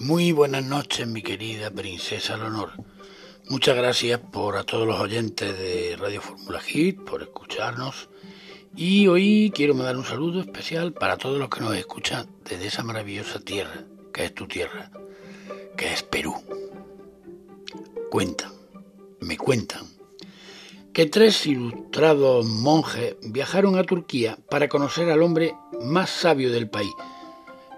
Muy buenas noches, mi querida princesa Leonor. Muchas gracias por a todos los oyentes de Radio Fórmula Hit por escucharnos. Y hoy quiero mandar un saludo especial para todos los que nos escuchan desde esa maravillosa tierra, que es tu tierra, que es Perú. Cuentan, me cuentan, que tres ilustrados monjes viajaron a Turquía para conocer al hombre más sabio del país,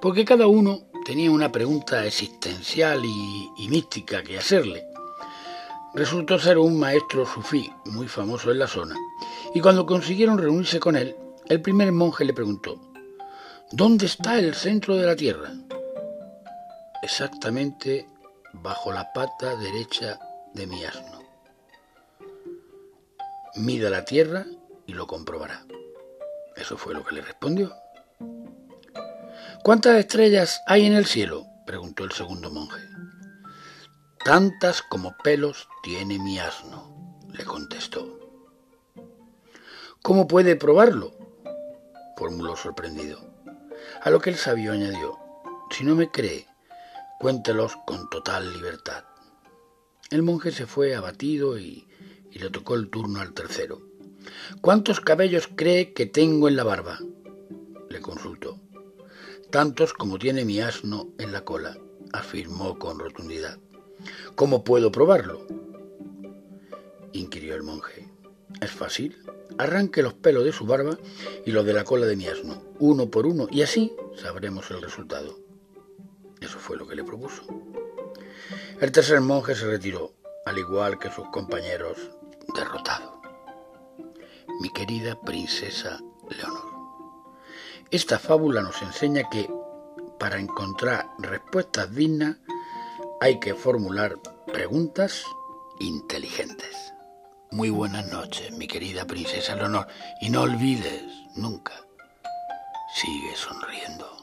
porque cada uno tenía una pregunta existencial y, mística que hacerle. Resultó ser un maestro sufí muy famoso en la zona, y cuando consiguieron reunirse con él, el primer monje le preguntó, ¿Dónde está el centro de la Tierra? Exactamente bajo la pata derecha de mi asno. Mida la Tierra y lo comprobará. Eso fue lo que le respondió. ¿Cuántas estrellas hay en el cielo? preguntó el segundo monje. Tantas como pelos tiene mi asno, le contestó. ¿Cómo puede probarlo? formuló sorprendido. A lo que el sabio añadió, si no me cree, cuéntelos con total libertad. El monje se fue abatido y, y le tocó el turno al tercero. ¿Cuántos cabellos cree que tengo en la barba? le consultó. Tantos como tiene mi asno en la cola, afirmó con rotundidad. ¿Cómo puedo probarlo? inquirió el monje. Es fácil. Arranque los pelos de su barba y los de la cola de mi asno, uno por uno, y así sabremos el resultado. Eso fue lo que le propuso. El tercer monje se retiró, al igual que sus compañeros, derrotado. Mi querida princesa Leonor. Esta fábula nos enseña que para encontrar respuestas dignas hay que formular preguntas inteligentes. Muy buenas noches, mi querida princesa Leonor, y no olvides nunca, sigue sonriendo.